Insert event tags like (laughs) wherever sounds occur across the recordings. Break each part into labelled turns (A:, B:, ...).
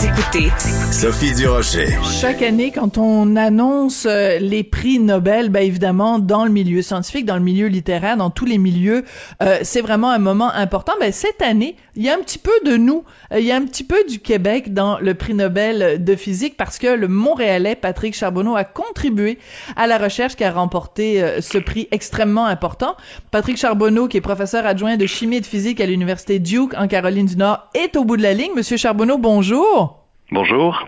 A: Vous écoutez
B: Sophie Durocher.
C: Chaque année, quand on annonce euh, les prix Nobel, ben évidemment, dans le milieu scientifique, dans le milieu littéraire, dans tous les milieux, euh, c'est vraiment un moment important. Ben cette année, il y a un petit peu de nous, euh, il y a un petit peu du Québec dans le prix Nobel de physique parce que le Montréalais Patrick Charbonneau a contribué à la recherche qui a remporté ce prix extrêmement important. Patrick Charbonneau, qui est professeur adjoint de chimie et de physique à l'université Duke en Caroline du Nord, est au bout de la ligne. Monsieur Charbonneau, bonjour.
D: Bonjour.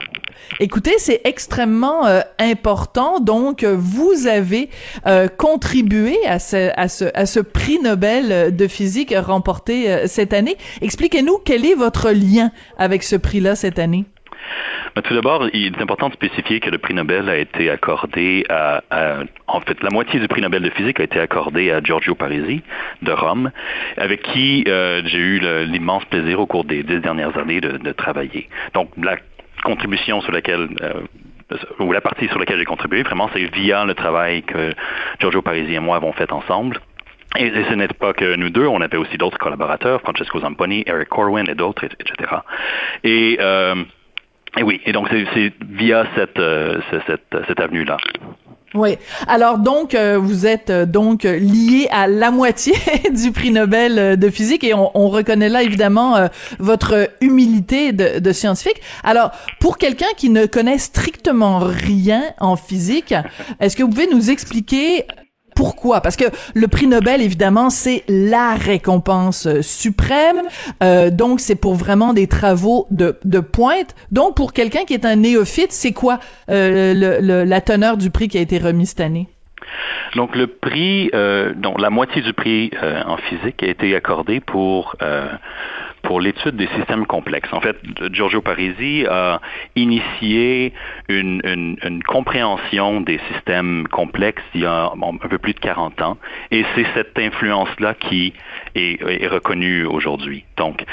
C: Écoutez, c'est extrêmement euh, important. Donc, euh, vous avez euh, contribué à ce, à, ce, à ce prix Nobel de physique remporté cette année. Expliquez-nous quel est votre lien avec ce prix-là cette année.
D: Ben, tout d'abord, il est important de spécifier que le prix Nobel a été accordé à, en fait, la moitié du prix Nobel de physique a été accordé à Giorgio Parisi de Rome, avec qui euh, j'ai eu l'immense plaisir au cours des dix dernières années de, travailler. Donc, la contribution sur laquelle euh, ou la partie sur laquelle j'ai contribué, vraiment, c'est via le travail que Giorgio Parisi et moi avons fait ensemble. Et, ce n'est pas que nous deux, on avait aussi d'autres collaborateurs, Francesco Zamponi, Eric Corwin et d'autres, etc. Et euh, et oui, et donc c'est via cette, euh, cette, cette avenue-là.
C: Oui. Alors donc euh, vous êtes euh, donc lié à la moitié (laughs) du prix Nobel de physique et on, on reconnaît là évidemment votre humilité de, de, scientifique. Alors pour quelqu'un qui ne connaît strictement rien en physique, est-ce que vous pouvez nous expliquer pourquoi? Parce que le prix Nobel, évidemment, c'est la récompense euh, suprême. Euh, donc, c'est pour vraiment des travaux de, de pointe. Donc, pour quelqu'un qui est un néophyte, c'est quoi euh, la teneur du prix qui a été remis cette année?
D: Donc le prix, euh, donc la moitié du prix en physique a été accordé pour pour l'étude des systèmes complexes. En fait, Giorgio Parisi a initié une, une, une compréhension des systèmes complexes il y a un peu plus de 40 ans, et c'est cette influence-là qui est, est reconnue aujourd'hui. Donc,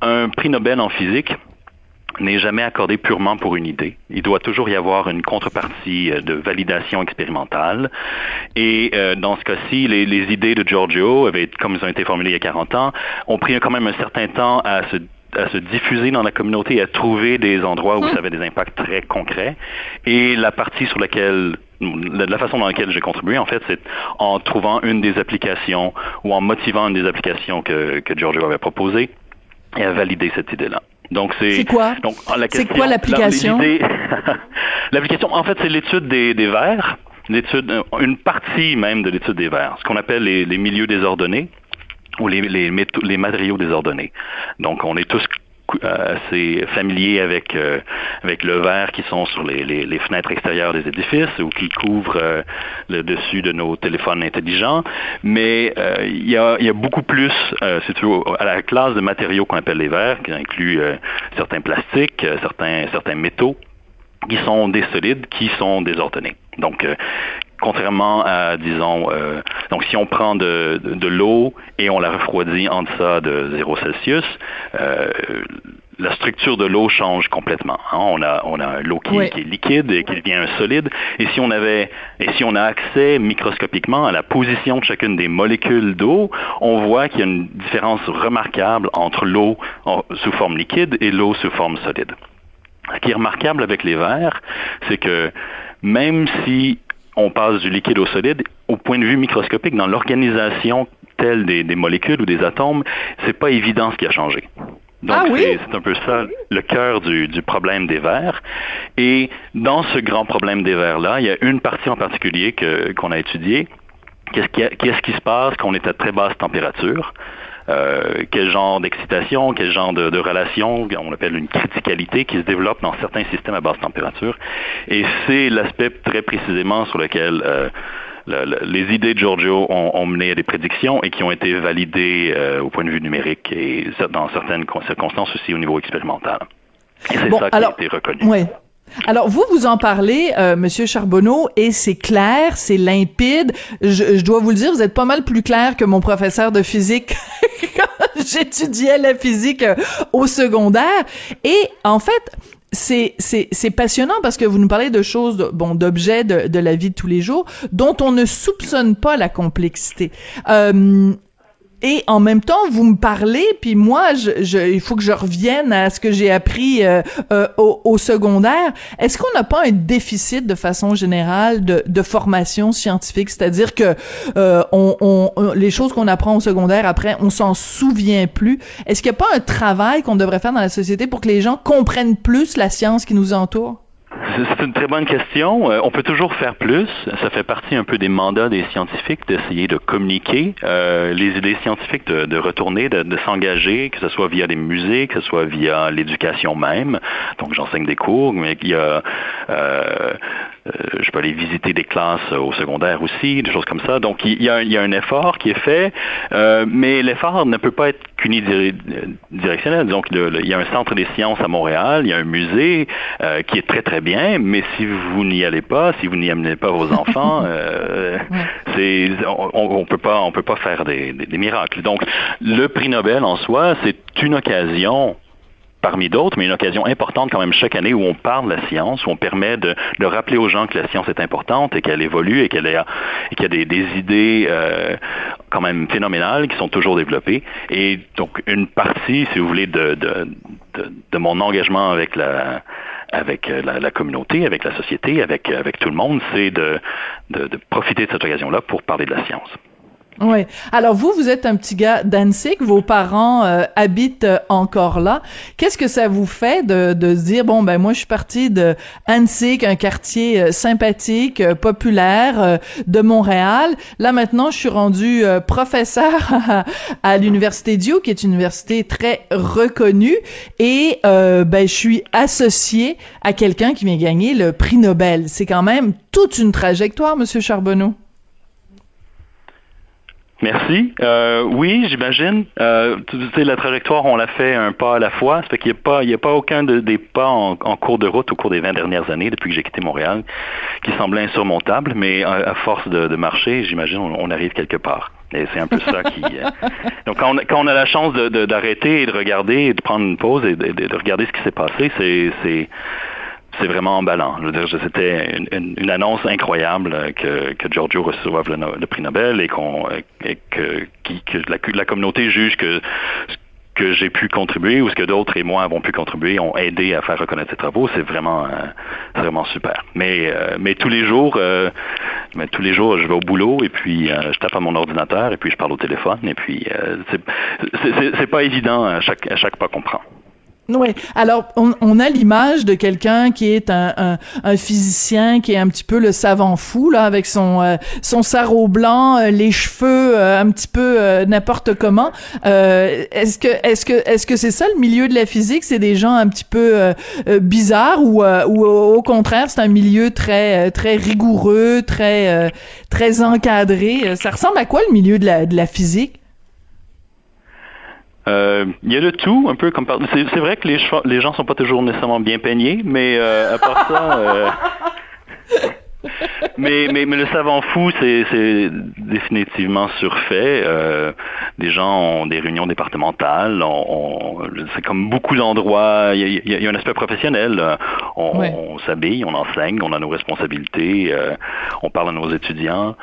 D: un prix Nobel en physique, n'est jamais accordé purement pour une idée. Il doit toujours y avoir une contrepartie euh, de validation expérimentale. Et euh, dans ce cas-ci, les, les, idées de Giorgio, avaient, comme ils ont été formulées il y a 40 ans, ont pris quand même un certain temps à se à se diffuser dans la communauté et à trouver des endroits où ça avait des impacts très concrets. Et la partie sur laquelle la, façon dans laquelle j'ai contribué, en fait, c'est en trouvant une des applications ou en motivant une des applications que, que Giorgio avait proposées et à valider cette idée-là.
C: Donc c'est quoi? donc C'est quoi l'application? (laughs)
D: L'application, en fait, c'est l'étude des, des vers, l'étude, euh, une partie même de l'étude des vers, ce qu'on appelle les, les, milieux désordonnés ou les, les, les matériaux désordonnés. Donc on est tous assez familiers avec euh, avec le verre qui sont sur les, les, les, fenêtres extérieures des édifices ou qui couvrent euh, le dessus de nos téléphones intelligents. Mais il y, a, y, a, beaucoup plus, tu veux, à la classe de matériaux qu'on appelle les verres, qui inclut certains plastiques, certains certains métaux qui sont des solides, qui sont désordonnés. Donc, contrairement à, disons, euh, donc si on prend de, de, l'eau et on la refroidit en deçà de 0 Celsius, euh, la structure de l'eau change complètement. Hein. On a, on a l'eau qui, qui, est liquide et qui devient un solide. Et si on avait, et si on a accès microscopiquement à la position de chacune des molécules d'eau, on voit qu'il y a une différence remarquable entre l'eau sous forme liquide et l'eau sous forme solide. Ce qui est remarquable avec les verres, c'est que même si on passe du liquide au solide, au point de vue microscopique, dans l'organisation telle des, molécules ou des atomes, c'est pas évident ce qui a changé. Donc,
C: ah
D: c'est un peu ça le cœur du, problème des verres. Et dans ce grand problème des verres-là, il y a une partie en particulier qu'on a étudiée. Qu'est-ce qui, qui, se passe quand on est à très basse température? Euh, quel genre d'excitation, quel genre de, de, relation, on appelle une criticalité qui se développe dans certains systèmes à basse température. Et c'est l'aspect très précisément sur lequel euh, les idées de Giorgio ont, mené à des prédictions et qui ont été validées au point de vue numérique et dans certaines circonstances aussi au niveau expérimental. Et c'est ça qui a été reconnu.
C: Ouais. Alors vous vous en parlez, euh, Monsieur Charbonneau, et c'est clair, c'est limpide. Je, je, dois vous le dire, vous êtes pas mal plus clair que mon professeur de physique (laughs) (laughs) j'étudiais la physique euh, au secondaire. Et en fait, c'est c'est c'est passionnant parce que vous nous parlez de choses bon d'objets de, de la vie de tous les jours dont on ne soupçonne pas la complexité. Euh, et en même temps vous me parlez puis moi je, je il faut que je revienne à ce que j'ai appris euh, euh, au, au, secondaire. Est-ce qu'on n'a pas un déficit de façon générale de, de formation scientifique? C'est-à-dire que euh, on, on, les choses qu'on apprend au secondaire après on s'en souvient plus. Est-ce qu'il n'y a pas un travail qu'on devrait faire dans la société pour que les gens comprennent plus la science qui nous entoure?
D: C'est une très bonne question. Euh, on peut toujours faire plus. Ça fait partie un peu des mandats des scientifiques d'essayer de communiquer euh, les idées scientifiques, de, de retourner, de, de s'engager, que ce soit via des musées, que ce soit via l'éducation même. Donc j'enseigne des cours, mais il y a euh, je peux aller visiter des classes au secondaire aussi, des choses comme ça. Donc, il y a, il y a un effort qui est fait, euh, mais l'effort ne peut pas être qu'unidirectionnel. Donc, il y a un centre des sciences à Montréal, il y a un musée euh, qui est très, très bien, mais si vous n'y allez pas, si vous n'y amenez pas vos enfants, (laughs) euh, c'est, on, on peut pas, on peut pas faire des, des, des miracles. Donc, le prix Nobel en soi, c'est une occasion parmi d'autres, mais une occasion importante quand même chaque année où on parle de la science, où on permet de, rappeler aux gens que la science est importante et qu'elle évolue et qu'elle a, qu'il y a des, idées euh, quand même phénoménales qui sont toujours développées. Et donc une partie, si vous voulez, de, mon engagement avec la avec la, communauté, avec la société, avec, tout le monde, c'est de profiter de cette occasion-là pour parler de la science.
C: Oui. Alors vous, vous êtes un petit gars d'Annecy, vos parents euh, habitent euh, encore là. Qu'est-ce que ça vous fait de, de se dire bon ben moi je suis parti de Annecy, un quartier euh, sympathique, populaire de Montréal. Là maintenant, je suis rendu professeur (laughs) à, l'université Duke, qui est une université très reconnue, et ben je suis associé à quelqu'un qui vient gagner le prix Nobel. C'est quand même toute une trajectoire, Monsieur Charbonneau.
D: Merci. Euh, oui, j'imagine. Euh, tu sais, la trajectoire, on l'a fait un pas à la fois. Ça fait qu'il n'y a pas, il y a pas aucun de, des pas en, cours de route au cours des 20 dernières années, depuis que j'ai quitté Montréal, qui semblait insurmontable. Mais à, force de, de marcher, j'imagine, on, arrive quelque part. Et c'est un peu ça qui. Euh, (laughs) donc, quand on, quand on, a la chance d'arrêter et de regarder, et de prendre une pause et de, de regarder ce qui s'est passé, c'est c'est vraiment emballant. Je veux dire, c'était une, une, annonce incroyable que, que Giorgio reçoive le, prix Nobel et, qu'on, que, que la, la, communauté juge que que j'ai pu contribuer ou ce que d'autres et moi avons pu contribuer ont aidé à faire reconnaître ces travaux, c'est vraiment, euh, vraiment super. Mais, euh, mais tous les jours, euh, mais tous les jours, je vais au boulot et puis je tape à mon ordinateur et puis je parle au téléphone et puis c'est, c'est pas évident à chaque, à chaque pas qu'on prend.
C: Oui. Alors, on, on a l'image de quelqu'un qui est un, un, un, physicien qui est un petit peu le savant fou là, avec son euh, son sarrau blanc, euh, les cheveux euh, un petit peu n'importe comment. est-ce que est-ce que est-ce que c'est ça le milieu de la physique? C'est des gens un petit peu bizarres ou ou au contraire c'est un milieu très très rigoureux, très très encadré? Ça ressemble à quoi le milieu de la de la physique?
D: Euh, il y a le tout, un peu comme par... C'est vrai que les, les gens sont pas toujours nécessairement bien peignés, mais euh, à part ça... Euh... (laughs) mais, mais, mais le savant fou, c'est définitivement surfait. Euh, des gens ont des réunions départementales. On, c'est comme beaucoup d'endroits. Il y, y, y, a un aspect professionnel. On, on s'habille, on enseigne, on a nos responsabilités. Euh, on parle à nos étudiants.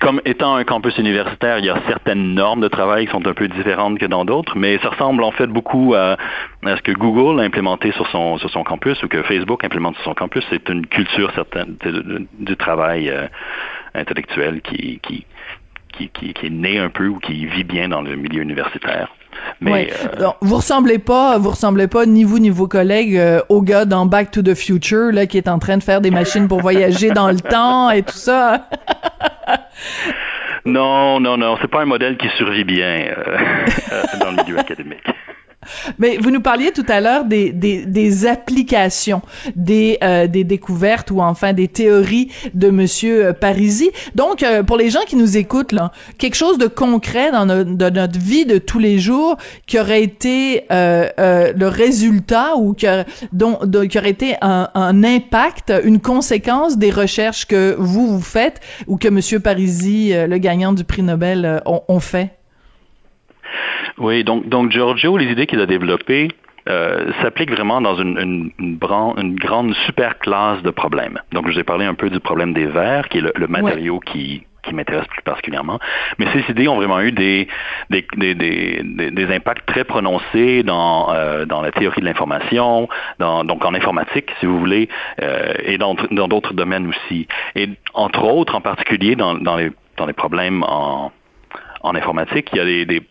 D: Comme étant un campus universitaire, il y a certaines normes de travail qui sont un peu différentes que dans d'autres, mais ça ressemble en fait beaucoup à, ce que Google a implémenté sur son, sur son campus ou que Facebook implémente sur son campus. C'est une culture certaine du travail euh, intellectuel qui, qui, qui, qui, est né un peu ou qui vit bien dans le milieu universitaire.
C: Mais euh, vous ressemblez pas, vous ressemblez pas ni vous ni vos collègues euh, au gars dans Back to the Future là qui est en train de faire des machines pour voyager dans le temps et tout ça. (laughs)
D: non, non, non, c'est pas un modèle qui survit bien euh, (laughs) dans le milieu académique.
C: Mais vous nous parliez tout à l'heure des, des, des applications, des, euh, des découvertes ou enfin des théories de Monsieur Parisi. Donc, euh, pour les gens qui nous écoutent, là, quelque chose de concret dans, notre vie de tous les jours qui aurait été euh, euh, le résultat ou qui, dont, qui aurait été un, un, impact, une conséquence des recherches que vous vous faites ou que Monsieur Parisi, le gagnant du prix Nobel, ont fait?
D: Oui, donc, donc Giorgio, les idées qu'il a développées euh, s'appliquent vraiment dans une, une, une, une, grande super classe de problèmes. Donc, je vous ai parlé un peu du problème des verres, qui est le, le matériau ouais. qui, qui m'intéresse plus particulièrement. Mais ces idées ont vraiment eu des, des, des, des, des impacts très prononcés dans, euh, dans la théorie de l'information, donc en informatique, si vous voulez, euh, et dans d'autres domaines aussi. Et entre autres, en particulier dans, dans, les, dans les problèmes en, en informatique, il y a des, des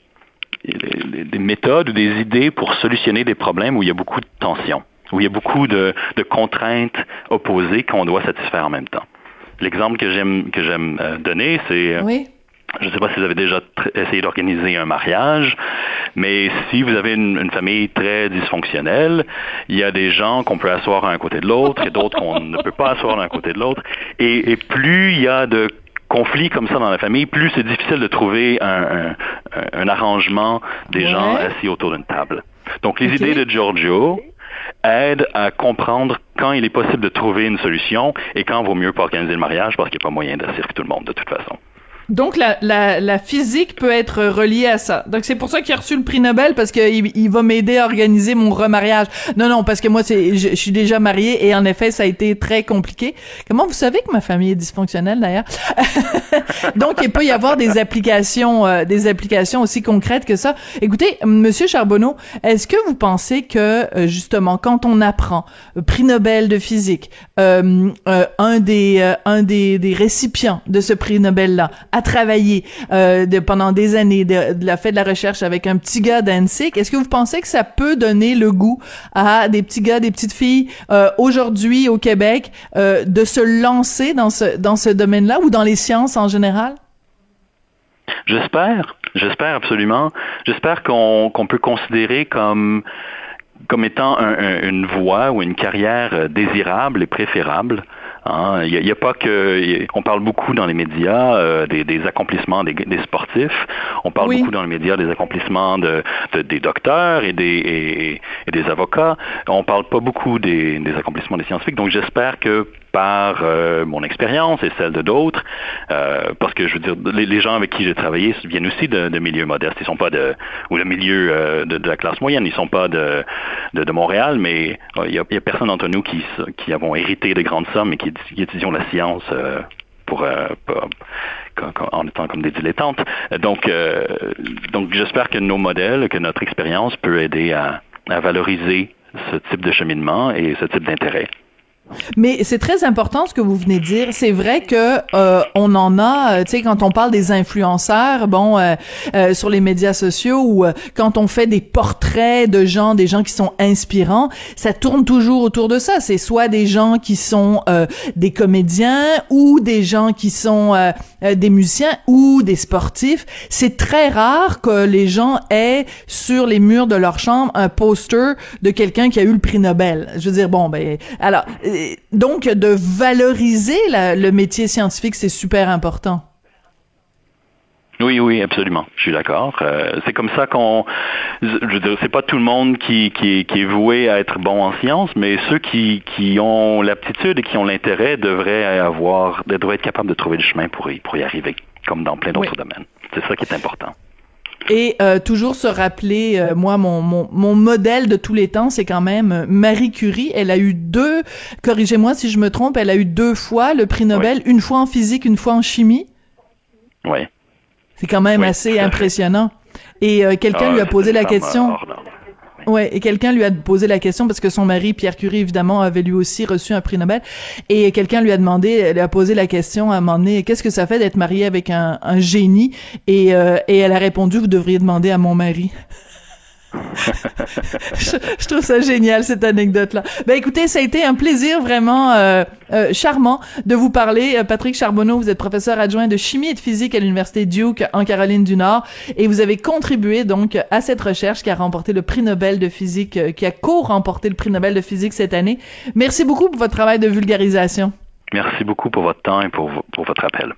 D: des méthodes ou des idées pour solutionner des problèmes où il y a beaucoup de tensions, où il y a beaucoup de, de contraintes opposées qu'on doit satisfaire en même temps. L'exemple que j'aime que j'aime euh, donner, c'est
C: oui.
D: Je ne sais pas si vous avez déjà essayé d'organiser un mariage, mais si vous avez une, une, famille très dysfonctionnelle, il y a des gens qu'on peut asseoir à un côté de l'autre et d'autres qu'on ne peut pas asseoir d'un côté de l'autre. Et, et plus il y a de conflits comme ça dans la famille, plus c'est difficile de trouver un, un, un arrangement des ouais. gens assis autour d'une table. Donc les okay. idées de Giorgio aident à comprendre quand il est possible de trouver une solution et quand il vaut mieux pas organiser le mariage parce qu'il n'y a pas moyen d'assurer tout le monde de toute façon.
C: Donc la, la, la, physique peut être reliée à ça. Donc c'est pour ça qu'il a reçu le prix Nobel parce qu'il il va m'aider à organiser mon remariage. Non non parce que moi c'est je, suis déjà mariée et en effet ça a été très compliqué. Comment vous savez que ma famille est dysfonctionnelle d'ailleurs? (laughs) Donc il peut y avoir des applications euh, des applications aussi concrètes que ça. Écoutez monsieur Charbonneau, est-ce que vous pensez que euh, justement quand on apprend euh, prix Nobel de physique euh, un des un des, des récipients de ce prix Nobel là à travailler euh, de, pendant des années, de, de, la fait de la recherche avec un petit gars d'ANSIC, est-ce que vous pensez que ça peut donner le goût à des petits gars, des petites filles euh, aujourd'hui au Québec euh, de se lancer dans ce dans ce domaine-là ou dans les sciences en général?
D: J'espère, j'espère absolument. J'espère qu'on qu'on peut considérer comme comme étant un, un, une voie ou une carrière désirable et préférable. Hein. Il n'y a, a, pas que. On parle beaucoup dans les médias euh, des, des, accomplissements des, des, sportifs. On parle
C: oui.
D: beaucoup dans les médias des accomplissements de, de des docteurs et des, et, et, des avocats. On parle pas beaucoup des, des accomplissements des scientifiques. Donc j'espère que par euh, mon expérience et celle de d'autres, euh, parce que je veux dire, les, gens avec qui j'ai travaillé viennent aussi de, milieux modestes. Ils sont pas de ou de milieu euh, de, de, la classe moyenne. Ils sont pas de de, Montréal, mais euh, il y, a, personne d'entre nous qui qui avons hérité de grandes sommes et qui, qui étudions la science. Euh, pour, pour, en étant comme des dilettantes. Donc, donc j'espère que nos modèles, que notre expérience peut aider à, à valoriser ce type de cheminement et ce type d'intérêt.
C: Mais c'est très important ce que vous venez de dire. C'est vrai que euh, on en a, euh, tu sais, quand on parle des influenceurs, bon, euh, euh, sur les médias sociaux ou euh, quand on fait des portraits de gens, des gens qui sont inspirants, ça tourne toujours autour de ça. C'est soit des gens qui sont euh, des comédiens ou des gens qui sont des musiciens ou des sportifs. C'est très rare que les gens aient sur les murs de leur chambre un poster de quelqu'un qui a eu le prix Nobel. Je veux dire, bon, ben, alors donc, de valoriser la, le métier scientifique, c'est super important.
D: Oui, oui, absolument. Je suis d'accord. Euh, c'est comme ça qu'on, je veux dire, c'est pas tout le monde qui, qui, qui, est voué à être bon en sciences, mais ceux qui, qui ont l'aptitude et qui ont l'intérêt devraient avoir, devraient être capables de trouver le chemin pour y, pour y arriver, comme dans plein d'autres oui. domaines. C'est ça qui est important.
C: Et euh, toujours se rappeler, euh, moi, mon, mon, mon, modèle de tous les temps, c'est quand même Marie Curie. Elle a eu deux, corrigez-moi si je me trompe, elle a eu deux fois le prix Nobel, oui. une fois en physique, une fois en chimie.
D: Oui.
C: C'est quand même
D: oui,
C: assez impressionnant. Et euh, quelqu'un
D: ah,
C: lui a posé la question. Ouais, et quelqu'un lui a posé la question parce que son mari Pierre Curie évidemment avait lui aussi reçu un prix Nobel et quelqu'un lui a demandé, lui a posé la question à un moment donné, qu'est-ce que ça fait d'être marié avec un, un génie? Et, euh, et elle a répondu, vous devriez demander à mon mari. (laughs) je, trouve ça génial cette anecdote là. Ben écoutez, ça a été un plaisir vraiment euh, euh, charmant de vous parler. Euh, Patrick Charbonneau, vous êtes professeur adjoint de chimie et de physique à l'université Duke en Caroline du Nord et vous avez contribué donc à cette recherche qui a remporté le prix Nobel de physique, qui a co-remporté le prix Nobel de physique cette année. Merci beaucoup pour votre travail de vulgarisation.
D: Merci beaucoup pour votre temps et pour, pour votre appel.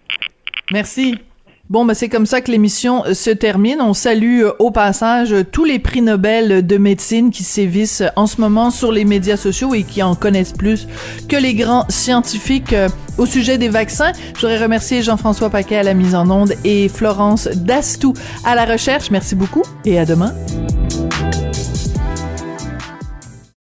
C: Merci. Bon, ben c'est comme ça que l'émission euh, se termine. On salue euh, au passage tous les prix Nobel de médecine qui sévissent en ce moment sur les médias sociaux et qui en connaissent plus que les grands scientifiques euh, au sujet des vaccins. Je voudrais remercier Jean-François Paquet à la mise en onde et Florence Dastou à la recherche. Merci beaucoup et à demain.